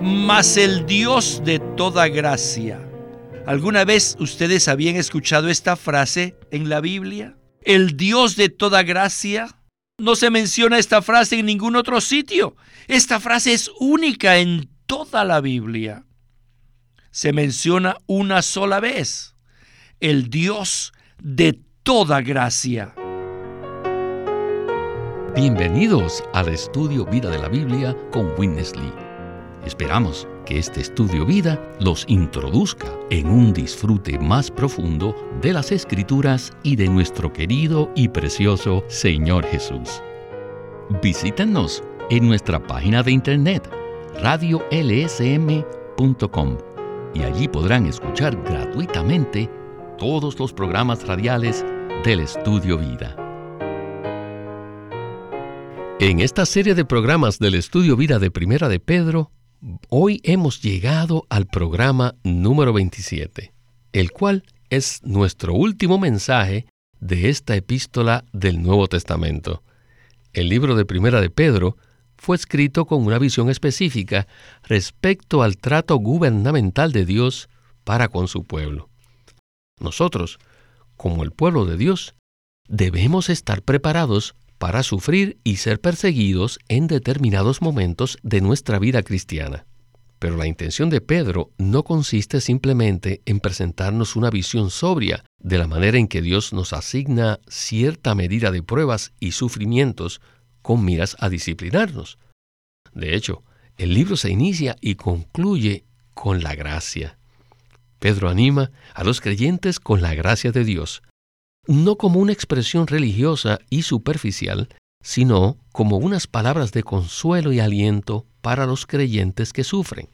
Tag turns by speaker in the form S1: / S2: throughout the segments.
S1: mas el Dios de toda gracia. ¿Alguna vez ustedes habían escuchado esta frase en la Biblia? El Dios de toda gracia. No se menciona esta frase en ningún otro sitio. Esta frase es única en toda la Biblia. Se menciona una sola vez. El Dios de toda gracia.
S2: Bienvenidos al estudio Vida de la Biblia con Witness Lee. Esperamos que este estudio vida los introduzca en un disfrute más profundo de las escrituras y de nuestro querido y precioso Señor Jesús. Visítenos en nuestra página de internet radiolsm.com y allí podrán escuchar gratuitamente todos los programas radiales del Estudio Vida. En esta serie de programas del Estudio Vida de Primera de Pedro, hoy hemos llegado al programa número 27, el cual es nuestro último mensaje de esta epístola del Nuevo Testamento. El libro de Primera de Pedro fue escrito con una visión específica respecto al trato gubernamental de Dios para con su pueblo. Nosotros, como el pueblo de Dios, debemos estar preparados para sufrir y ser perseguidos en determinados momentos de nuestra vida cristiana. Pero la intención de Pedro no consiste simplemente en presentarnos una visión sobria de la manera en que Dios nos asigna cierta medida de pruebas y sufrimientos con miras a disciplinarnos. De hecho, el libro se inicia y concluye con la gracia. Pedro anima a los creyentes con la gracia de Dios, no como una expresión religiosa y superficial, sino como unas palabras de consuelo y aliento para los creyentes que sufren.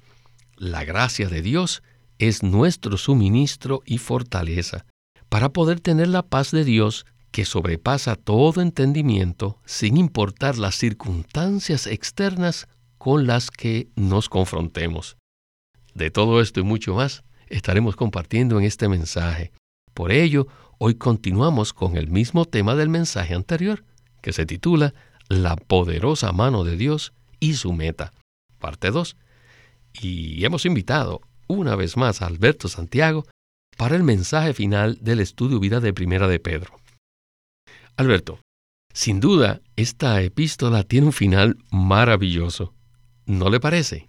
S2: La gracia de Dios es nuestro suministro y fortaleza para poder tener la paz de Dios que sobrepasa todo entendimiento sin importar las circunstancias externas con las que nos confrontemos. De todo esto y mucho más estaremos compartiendo en este mensaje. Por ello, hoy continuamos con el mismo tema del mensaje anterior, que se titula La poderosa mano de Dios y su meta, parte 2. Y hemos invitado una vez más a Alberto Santiago para el mensaje final del estudio vida de Primera de Pedro. Alberto, sin duda, esta epístola tiene un final maravilloso. ¿No le parece?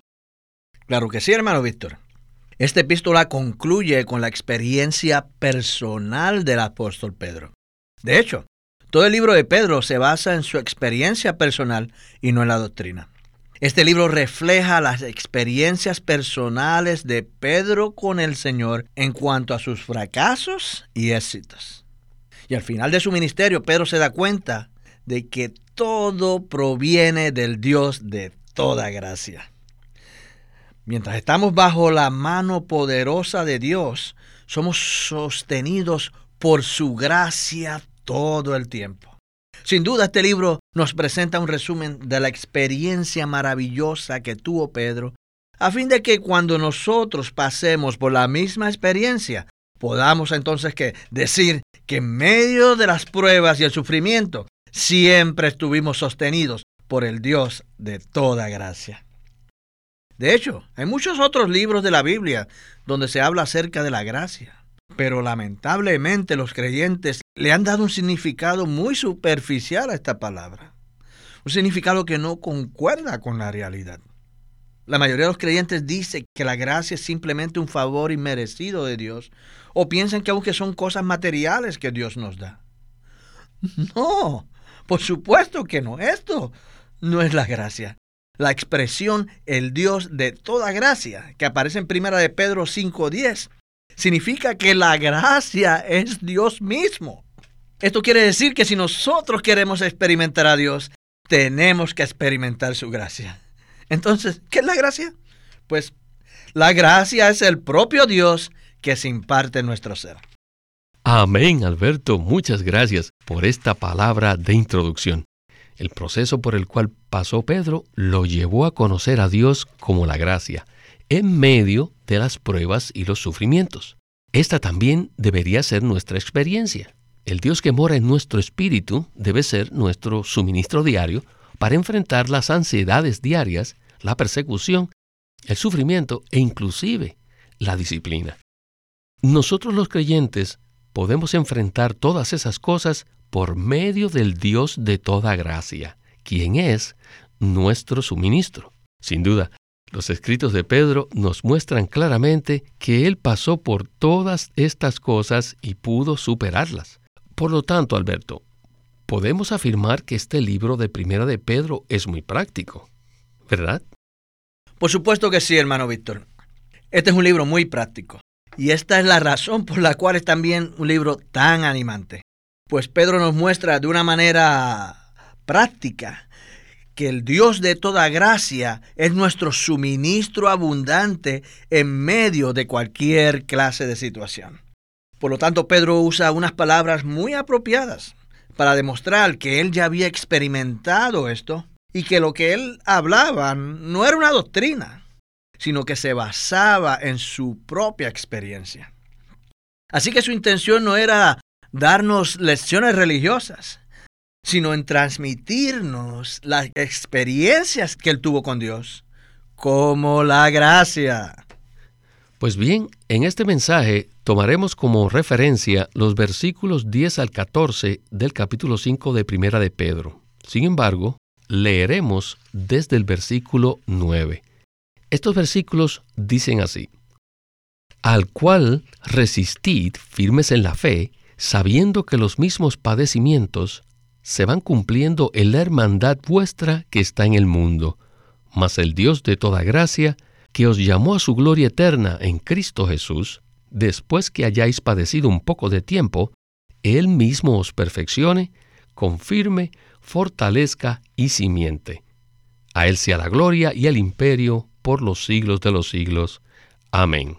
S3: Claro que sí, hermano Víctor. Esta epístola concluye con la experiencia personal del apóstol Pedro. De hecho, todo el libro de Pedro se basa en su experiencia personal y no en la doctrina. Este libro refleja las experiencias personales de Pedro con el Señor en cuanto a sus fracasos y éxitos. Y al final de su ministerio, Pedro se da cuenta de que todo proviene del Dios de toda gracia. Mientras estamos bajo la mano poderosa de Dios, somos sostenidos por su gracia todo el tiempo. Sin duda este libro nos presenta un resumen de la experiencia maravillosa que tuvo Pedro, a fin de que cuando nosotros pasemos por la misma experiencia, podamos entonces que decir que en medio de las pruebas y el sufrimiento, siempre estuvimos sostenidos por el Dios de toda gracia. De hecho, hay muchos otros libros de la Biblia donde se habla acerca de la gracia. Pero lamentablemente los creyentes le han dado un significado muy superficial a esta palabra. Un significado que no concuerda con la realidad. La mayoría de los creyentes dice que la gracia es simplemente un favor inmerecido de Dios o piensan que aunque son cosas materiales que Dios nos da. No, por supuesto que no. Esto no es la gracia la expresión el Dios de toda gracia, que aparece en Primera de Pedro 5:10, significa que la gracia es Dios mismo. Esto quiere decir que si nosotros queremos experimentar a Dios, tenemos que experimentar su gracia. Entonces, ¿qué es la gracia? Pues la gracia es el propio Dios que se imparte en nuestro ser.
S2: Amén, Alberto. Muchas gracias por esta palabra de introducción. El proceso por el cual pasó Pedro lo llevó a conocer a Dios como la gracia, en medio de las pruebas y los sufrimientos. Esta también debería ser nuestra experiencia. El Dios que mora en nuestro espíritu debe ser nuestro suministro diario para enfrentar las ansiedades diarias, la persecución el sufrimiento e inclusive la disciplina. Nosotros los creyentes podemos enfrentar todas esas cosas por medio del Dios de toda gracia, quien es nuestro suministro. Sin duda, los escritos de Pedro nos muestran claramente que él pasó por todas estas cosas y pudo superarlas. Por lo tanto, Alberto, podemos afirmar que este libro de Primera de Pedro es muy práctico, ¿verdad?
S3: Por supuesto que sí, hermano Víctor. Este es un libro muy práctico. Y esta es la razón por la cual es también un libro tan animante. Pues Pedro nos muestra de una manera práctica que el Dios de toda gracia es nuestro suministro abundante en medio de cualquier clase de situación. Por lo tanto, Pedro usa unas palabras muy apropiadas para demostrar que él ya había experimentado esto y que lo que él hablaba no era una doctrina, sino que se basaba en su propia experiencia. Así que su intención no era darnos lecciones religiosas, sino en transmitirnos las experiencias que él tuvo con Dios, como la gracia.
S2: Pues bien, en este mensaje tomaremos como referencia los versículos 10 al 14 del capítulo 5 de Primera de Pedro. Sin embargo, leeremos desde el versículo 9. Estos versículos dicen así, Al cual resistid firmes en la fe, sabiendo que los mismos padecimientos se van cumpliendo en la hermandad vuestra que está en el mundo. Mas el Dios de toda gracia, que os llamó a su gloria eterna en Cristo Jesús, después que hayáis padecido un poco de tiempo, Él mismo os perfeccione, confirme, fortalezca y simiente. A Él sea la gloria y el imperio por los siglos de los siglos. Amén.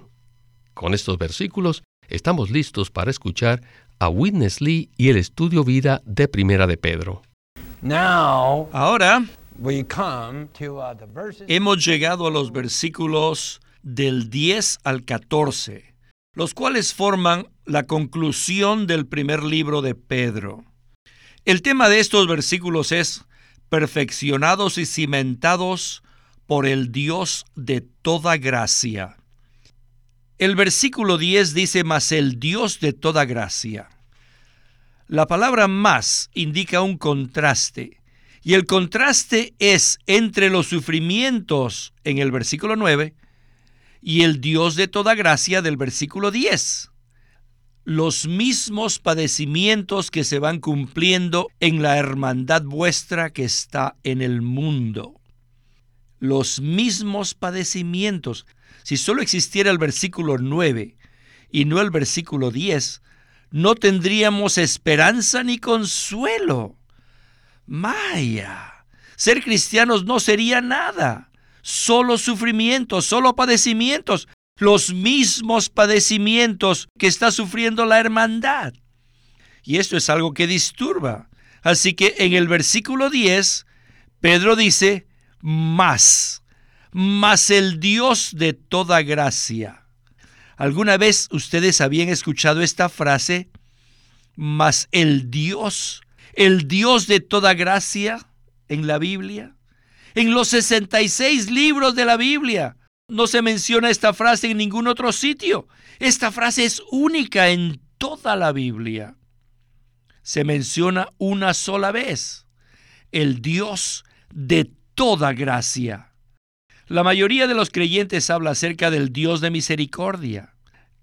S2: Con estos versículos estamos listos para escuchar a Witness Lee y el estudio vida de Primera de Pedro.
S1: Ahora uh, hemos llegado a los versículos del 10 al 14, los cuales forman la conclusión del primer libro de Pedro. El tema de estos versículos es perfeccionados y cimentados por el Dios de toda gracia. El versículo 10 dice, más el Dios de toda gracia. La palabra más indica un contraste, y el contraste es entre los sufrimientos en el versículo 9 y el Dios de toda gracia del versículo 10. Los mismos padecimientos que se van cumpliendo en la hermandad vuestra que está en el mundo los mismos padecimientos. Si solo existiera el versículo 9 y no el versículo 10, no tendríamos esperanza ni consuelo. Maya, ser cristianos no sería nada, solo sufrimientos, solo padecimientos, los mismos padecimientos que está sufriendo la hermandad. Y esto es algo que disturba. Así que en el versículo 10, Pedro dice, más, más el Dios de toda gracia. ¿Alguna vez ustedes habían escuchado esta frase? Más el Dios, el Dios de toda gracia en la Biblia. En los 66 libros de la Biblia no se menciona esta frase en ningún otro sitio. Esta frase es única en toda la Biblia. Se menciona una sola vez. El Dios de toda gracia. La mayoría de los creyentes habla acerca del Dios de misericordia,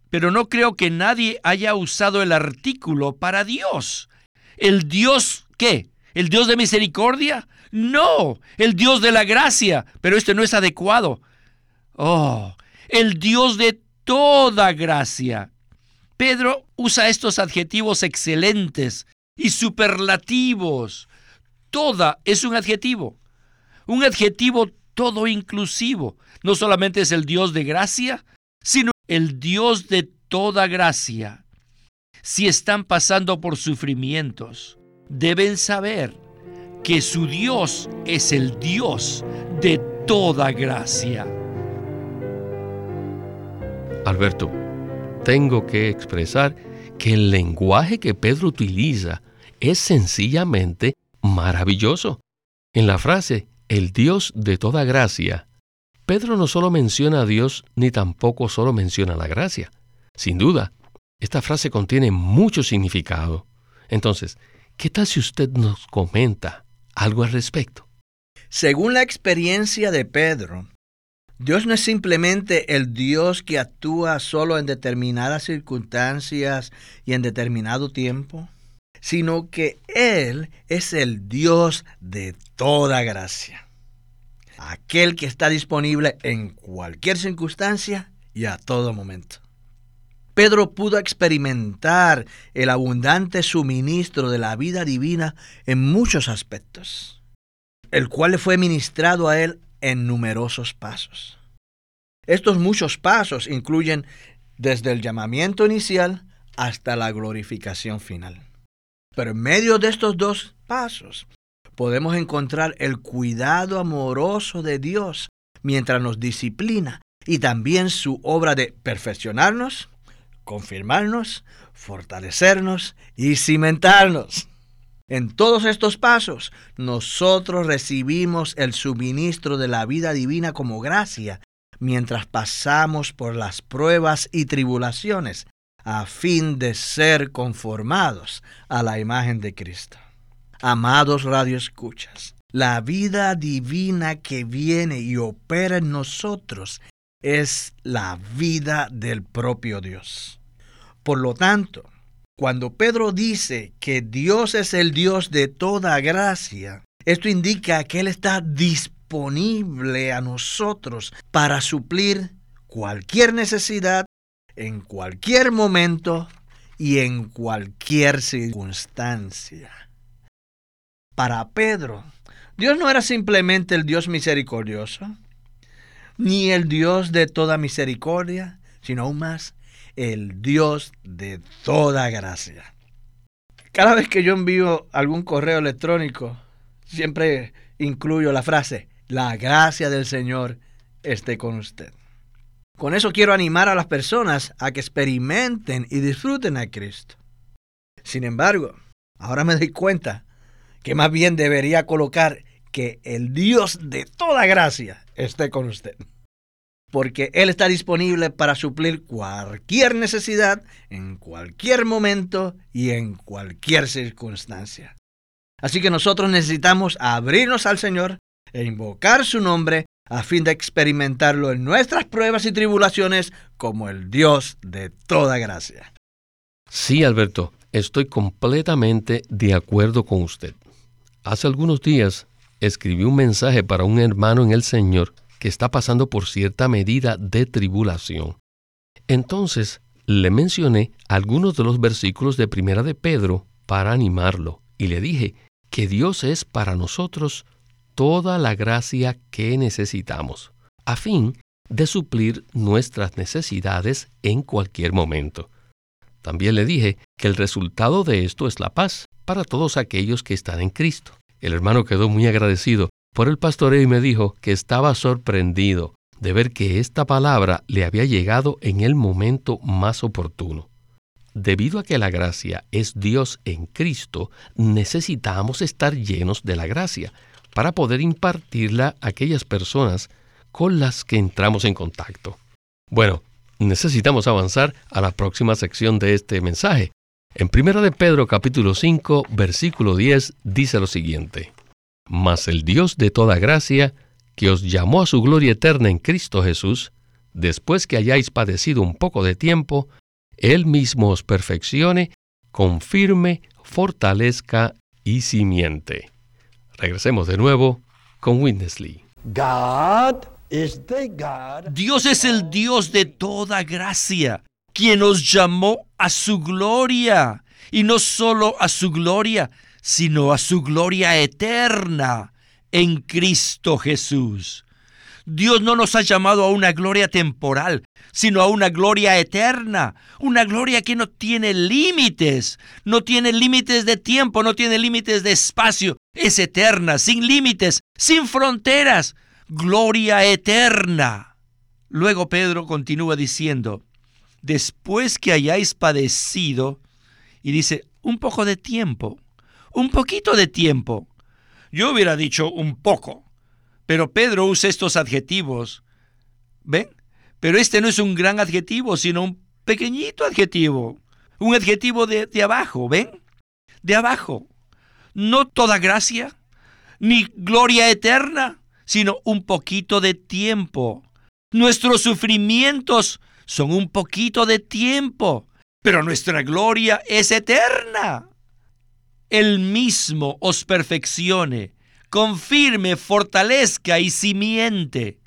S1: pero no creo que nadie haya usado el artículo para Dios. ¿El Dios qué? ¿El Dios de misericordia? No, el Dios de la gracia, pero este no es adecuado. Oh, el Dios de toda gracia. Pedro usa estos adjetivos excelentes y superlativos. Toda es un adjetivo un adjetivo todo inclusivo. No solamente es el Dios de gracia, sino el Dios de toda gracia. Si están pasando por sufrimientos, deben saber que su Dios es el Dios de toda gracia.
S2: Alberto, tengo que expresar que el lenguaje que Pedro utiliza es sencillamente maravilloso. En la frase el Dios de toda gracia, Pedro no solo menciona a Dios, ni tampoco solo menciona la gracia. Sin duda, esta frase contiene mucho significado. Entonces, ¿qué tal si usted nos comenta algo al respecto?
S3: Según la experiencia de Pedro, Dios no es simplemente el Dios que actúa solo en determinadas circunstancias y en determinado tiempo, sino que Él es el Dios de toda gracia. Aquel que está disponible en cualquier circunstancia y a todo momento. Pedro pudo experimentar el abundante suministro de la vida divina en muchos aspectos, el cual le fue ministrado a él en numerosos pasos. Estos muchos pasos incluyen desde el llamamiento inicial hasta la glorificación final. Pero en medio de estos dos pasos podemos encontrar el cuidado amoroso de Dios mientras nos disciplina y también su obra de perfeccionarnos, confirmarnos, fortalecernos y cimentarnos. En todos estos pasos, nosotros recibimos el suministro de la vida divina como gracia mientras pasamos por las pruebas y tribulaciones a fin de ser conformados a la imagen de Cristo. Amados radioescuchas, la vida divina que viene y opera en nosotros es la vida del propio Dios. Por lo tanto, cuando Pedro dice que Dios es el Dios de toda gracia, esto indica que Él está disponible a nosotros para suplir cualquier necesidad en cualquier momento y en cualquier circunstancia. Para Pedro, Dios no era simplemente el Dios misericordioso, ni el Dios de toda misericordia, sino aún más el Dios de toda gracia. Cada vez que yo envío algún correo electrónico, siempre incluyo la frase, la gracia del Señor esté con usted. Con eso quiero animar a las personas a que experimenten y disfruten a Cristo. Sin embargo, ahora me doy cuenta que más bien debería colocar que el Dios de toda gracia esté con usted porque Él está disponible para suplir cualquier necesidad en cualquier momento y en cualquier circunstancia. Así que nosotros necesitamos abrirnos al Señor e invocar su nombre a fin de experimentarlo en nuestras pruebas y tribulaciones como el Dios de toda gracia.
S2: Sí, Alberto, estoy completamente de acuerdo con usted. Hace algunos días escribí un mensaje para un hermano en el Señor que está pasando por cierta medida de tribulación. Entonces le mencioné algunos de los versículos de Primera de Pedro para animarlo y le dije que Dios es para nosotros toda la gracia que necesitamos, a fin de suplir nuestras necesidades en cualquier momento. También le dije que el resultado de esto es la paz para todos aquellos que están en Cristo. El hermano quedó muy agradecido por el pastoreo y me dijo que estaba sorprendido de ver que esta palabra le había llegado en el momento más oportuno. Debido a que la gracia es Dios en Cristo, necesitamos estar llenos de la gracia para poder impartirla a aquellas personas con las que entramos en contacto. Bueno, necesitamos avanzar a la próxima sección de este mensaje. En 1 de Pedro capítulo 5, versículo 10 dice lo siguiente: mas el Dios de toda gracia, que os llamó a su gloria eterna en Cristo Jesús, después que hayáis padecido un poco de tiempo, Él mismo os perfeccione, confirme, fortalezca y simiente. Regresemos de nuevo con Winnesley.
S1: Dios es el Dios de toda gracia, quien os llamó a su gloria, y no solo a su gloria, sino a su gloria eterna en Cristo Jesús. Dios no nos ha llamado a una gloria temporal, sino a una gloria eterna, una gloria que no tiene límites, no tiene límites de tiempo, no tiene límites de espacio, es eterna, sin límites, sin fronteras, gloria eterna. Luego Pedro continúa diciendo, después que hayáis padecido, y dice, un poco de tiempo, un poquito de tiempo. Yo hubiera dicho un poco, pero Pedro usa estos adjetivos ¿Ven? Pero este no es un gran adjetivo, sino un pequeñito adjetivo. Un adjetivo de, de abajo, ¿ven? De abajo. No toda gracia, ni gloria eterna, sino un poquito de tiempo. Nuestros sufrimientos son un poquito de tiempo, pero nuestra gloria es eterna. El mismo os perfeccione, confirme, fortalezca y simiente.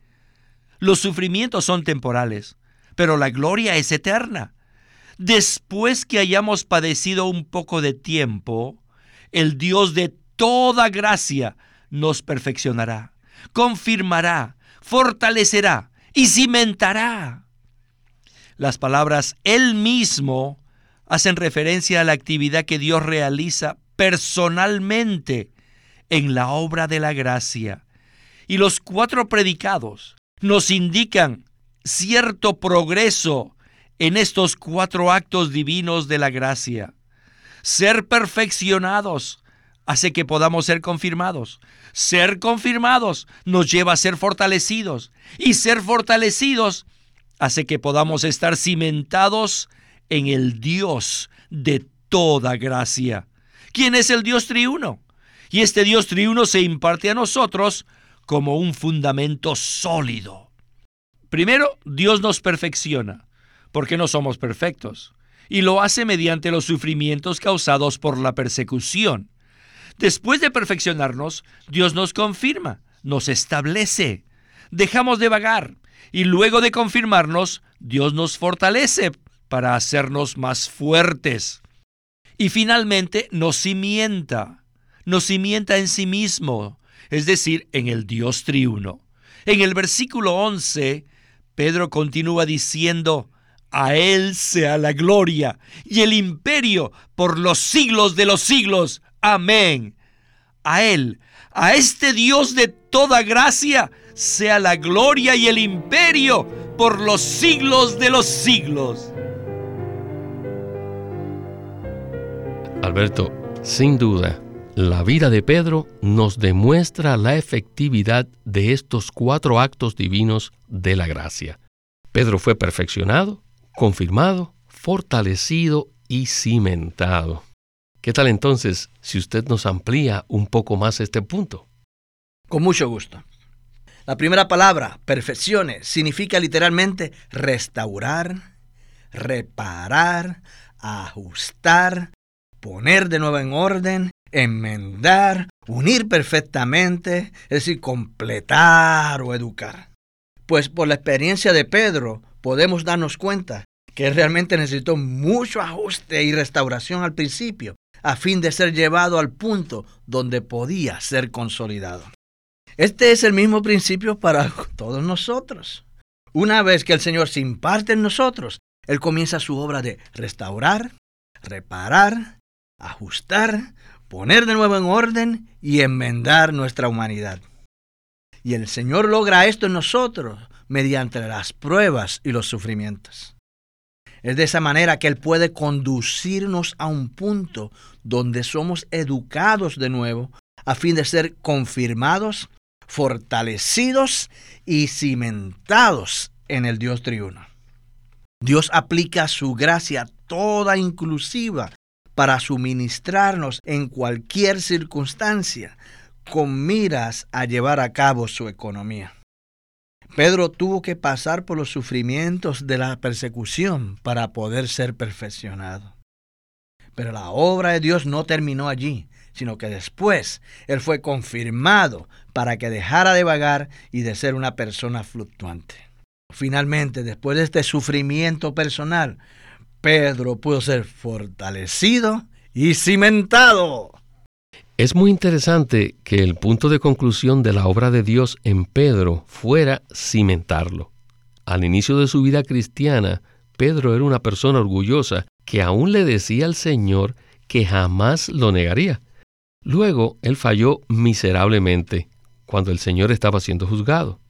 S1: Los sufrimientos son temporales, pero la gloria es eterna. Después que hayamos padecido un poco de tiempo, el Dios de toda gracia nos perfeccionará, confirmará, fortalecerá y cimentará. Las palabras Él mismo hacen referencia a la actividad que Dios realiza personalmente en la obra de la gracia. Y los cuatro predicados nos indican cierto progreso en estos cuatro actos divinos de la gracia. Ser perfeccionados hace que podamos ser confirmados. Ser confirmados nos lleva a ser fortalecidos. Y ser fortalecidos hace que podamos estar cimentados en el Dios de toda gracia. ¿Quién es el Dios triuno? Y este Dios triuno se imparte a nosotros como un fundamento sólido. Primero, Dios nos perfecciona, porque no somos perfectos, y lo hace mediante los sufrimientos causados por la persecución. Después de perfeccionarnos, Dios nos confirma, nos establece. Dejamos de vagar, y luego de confirmarnos, Dios nos fortalece para hacernos más fuertes. Y finalmente nos cimienta, nos cimienta en sí mismo, es decir, en el Dios triuno. En el versículo 11, Pedro continúa diciendo, a Él sea la gloria y el imperio por los siglos de los siglos. Amén. A Él, a este Dios de toda gracia, sea la gloria y el imperio por los siglos de los siglos.
S2: Alberto, sin duda, la vida de Pedro nos demuestra la efectividad de estos cuatro actos divinos de la gracia. Pedro fue perfeccionado, confirmado, fortalecido y cimentado. ¿Qué tal entonces si usted nos amplía un poco más este punto?
S3: Con mucho gusto. La primera palabra, perfeccione, significa literalmente restaurar, reparar, ajustar, poner de nuevo en orden, enmendar, unir perfectamente, es decir, completar o educar. Pues por la experiencia de Pedro podemos darnos cuenta que realmente necesitó mucho ajuste y restauración al principio, a fin de ser llevado al punto donde podía ser consolidado. Este es el mismo principio para todos nosotros. Una vez que el Señor se imparte en nosotros, Él comienza su obra de restaurar, reparar, ajustar, poner de nuevo en orden y enmendar nuestra humanidad. Y el Señor logra esto en nosotros mediante las pruebas y los sufrimientos. Es de esa manera que Él puede conducirnos a un punto donde somos educados de nuevo a fin de ser confirmados, fortalecidos y cimentados en el Dios triuno. Dios aplica su gracia toda inclusiva para suministrarnos en cualquier circunstancia con miras a llevar a cabo su economía. Pedro tuvo que pasar por los sufrimientos de la persecución para poder ser perfeccionado. Pero la obra de Dios no terminó allí, sino que después Él fue confirmado para que dejara de vagar y de ser una persona fluctuante. Finalmente, después de este sufrimiento personal, Pedro pudo ser fortalecido y cimentado.
S2: Es muy interesante que el punto de conclusión de la obra de Dios en Pedro fuera cimentarlo. Al inicio de su vida cristiana, Pedro era una persona orgullosa que aún le decía al Señor que jamás lo negaría. Luego, él falló miserablemente cuando el Señor estaba siendo juzgado.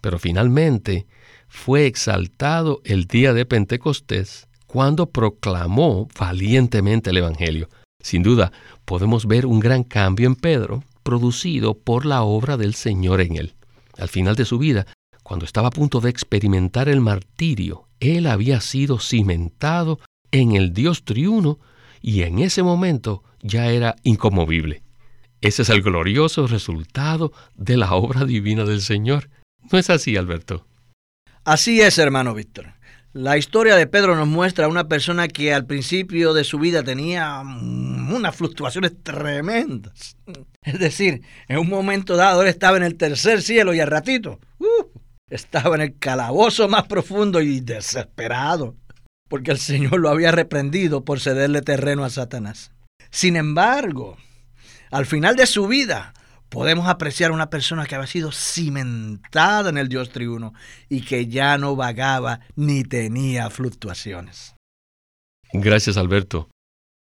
S2: Pero finalmente fue exaltado el día de Pentecostés cuando proclamó valientemente el Evangelio. Sin duda, podemos ver un gran cambio en Pedro, producido por la obra del Señor en él. Al final de su vida, cuando estaba a punto de experimentar el martirio, él había sido cimentado en el Dios triuno y en ese momento ya era incomovible. Ese es el glorioso resultado de la obra divina del Señor. ¿No es así, Alberto?
S3: Así es, hermano Víctor. La historia de Pedro nos muestra a una persona que al principio de su vida tenía mm, unas fluctuaciones tremendas. Es decir, en un momento dado él estaba en el tercer cielo y al ratito uh, estaba en el calabozo más profundo y desesperado, porque el Señor lo había reprendido por cederle terreno a Satanás. Sin embargo, al final de su vida, podemos apreciar una persona que había sido cimentada en el Dios triuno y que ya no vagaba ni tenía fluctuaciones.
S2: Gracias, Alberto.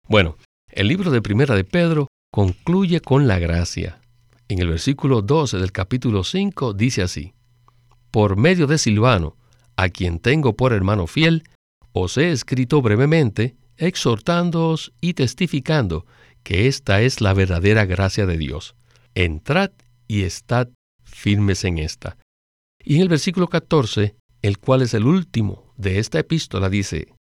S2: Bueno, el libro de Primera de Pedro concluye con la gracia. En el versículo 12 del capítulo 5 dice así, Por medio de Silvano, a quien tengo por hermano fiel, os he escrito brevemente, exhortándoos y testificando que esta es la verdadera gracia de Dios. Entrad y estad firmes en esta. Y en el versículo 14, el cual es el último de esta epístola, dice,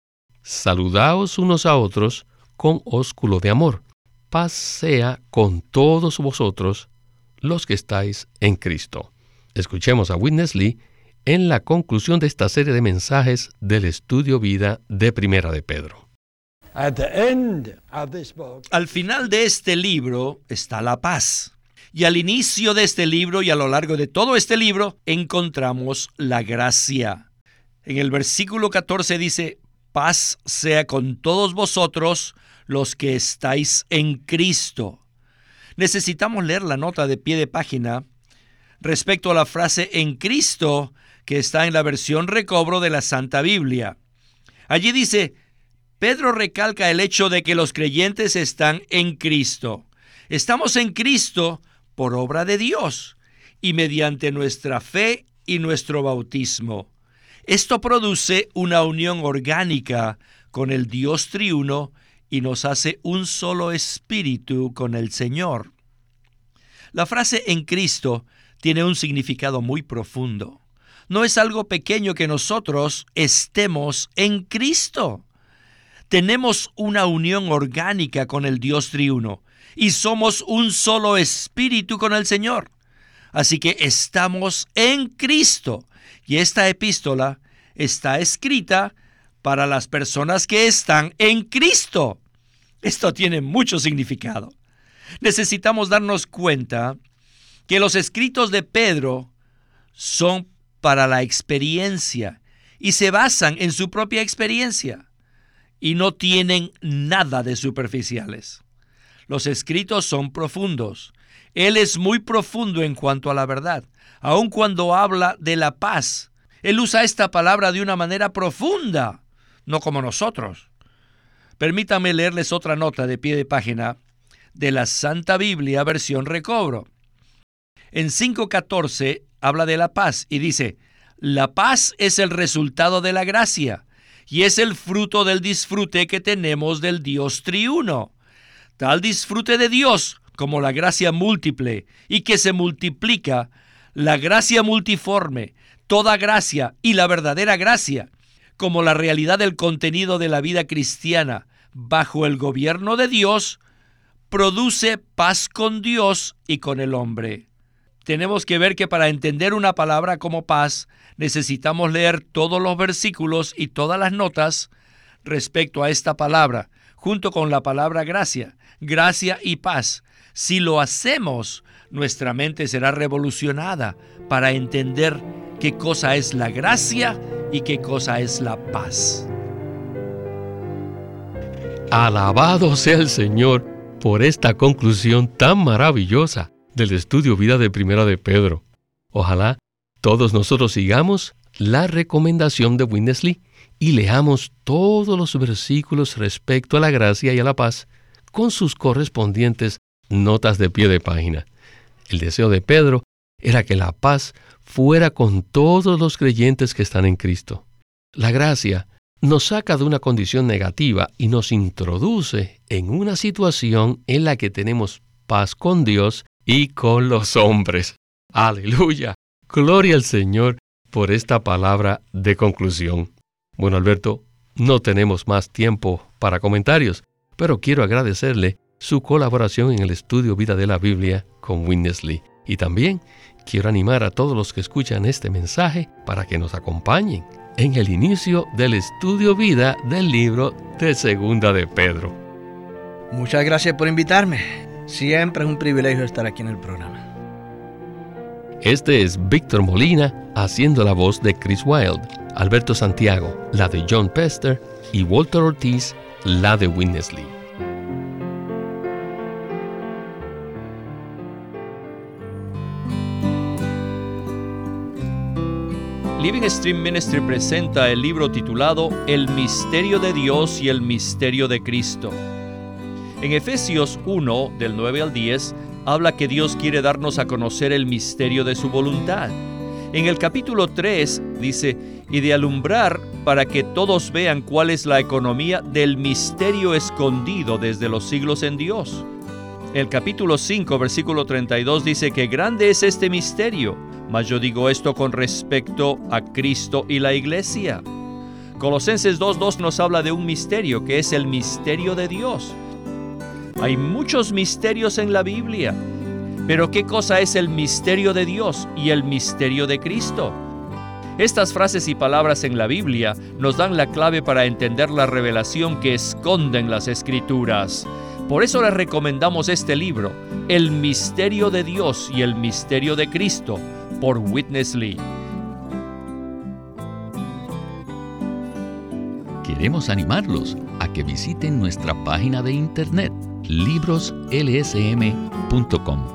S2: Saludaos unos a otros con ósculo de amor. Paz sea con todos vosotros los que estáis en Cristo. Escuchemos a Witness Lee en la conclusión de esta serie de mensajes del estudio vida de Primera de Pedro.
S1: Al final de este libro está la paz. Y al inicio de este libro y a lo largo de todo este libro encontramos la gracia. En el versículo 14 dice, paz sea con todos vosotros los que estáis en Cristo. Necesitamos leer la nota de pie de página respecto a la frase en Cristo que está en la versión recobro de la Santa Biblia. Allí dice, Pedro recalca el hecho de que los creyentes están en Cristo. Estamos en Cristo por obra de Dios y mediante nuestra fe y nuestro bautismo. Esto produce una unión orgánica con el Dios triuno y nos hace un solo espíritu con el Señor. La frase en Cristo tiene un significado muy profundo. No es algo pequeño que nosotros estemos en Cristo. Tenemos una unión orgánica con el Dios triuno y somos un solo espíritu con el Señor. Así que estamos en Cristo. Y esta epístola está escrita para las personas que están en Cristo. Esto tiene mucho significado. Necesitamos darnos cuenta que los escritos de Pedro son para la experiencia y se basan en su propia experiencia y no tienen nada de superficiales. Los escritos son profundos. Él es muy profundo en cuanto a la verdad. Aun cuando habla de la paz, Él usa esta palabra de una manera profunda, no como nosotros. Permítame leerles otra nota de pie de página de la Santa Biblia versión recobro. En 5.14 habla de la paz y dice, la paz es el resultado de la gracia y es el fruto del disfrute que tenemos del Dios triuno. Tal disfrute de Dios como la gracia múltiple y que se multiplica, la gracia multiforme, toda gracia y la verdadera gracia, como la realidad del contenido de la vida cristiana bajo el gobierno de Dios, produce paz con Dios y con el hombre. Tenemos que ver que para entender una palabra como paz necesitamos leer todos los versículos y todas las notas respecto a esta palabra, junto con la palabra gracia, gracia y paz. Si lo hacemos, nuestra mente será revolucionada para entender qué cosa es la gracia y qué cosa es la paz.
S2: Alabado sea el Señor por esta conclusión tan maravillosa del estudio vida de Primera de Pedro. Ojalá todos nosotros sigamos la recomendación de Winnesley y leamos todos los versículos respecto a la gracia y a la paz con sus correspondientes notas de pie de página. El deseo de Pedro era que la paz fuera con todos los creyentes que están en Cristo. La gracia nos saca de una condición negativa y nos introduce en una situación en la que tenemos paz con Dios y con los hombres. Aleluya. Gloria al Señor por esta palabra de conclusión. Bueno, Alberto, no tenemos más tiempo para comentarios, pero quiero agradecerle su colaboración en el estudio Vida de la Biblia con Winnesley. Y también quiero animar a todos los que escuchan este mensaje para que nos acompañen en el inicio del estudio vida del libro de Segunda de Pedro.
S3: Muchas gracias por invitarme. Siempre es un privilegio estar aquí en el programa.
S2: Este es Víctor Molina haciendo la voz de Chris Wilde, Alberto Santiago, la de John Pester y Walter Ortiz, la de Winnesley.
S1: Living Stream Ministry presenta el libro titulado El misterio de Dios y el misterio de Cristo. En Efesios 1, del 9 al 10, habla que Dios quiere darnos a conocer el misterio de su voluntad. En el capítulo 3 dice, y de alumbrar para que todos vean cuál es la economía del misterio escondido desde los siglos en Dios. El capítulo 5, versículo 32 dice que grande es este misterio mas yo digo esto con respecto a Cristo y la iglesia. Colosenses 2.2 nos habla de un misterio que es el misterio de Dios. Hay muchos misterios en la Biblia, pero ¿qué cosa es el misterio de Dios y el misterio de Cristo? Estas frases y palabras en la Biblia nos dan la clave para entender la revelación que esconden las escrituras. Por eso les recomendamos este libro, El misterio de Dios y el misterio de Cristo, por Witness Lee.
S4: Queremos animarlos a que visiten nuestra página de internet libroslsm.com.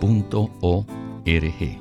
S4: punto o r g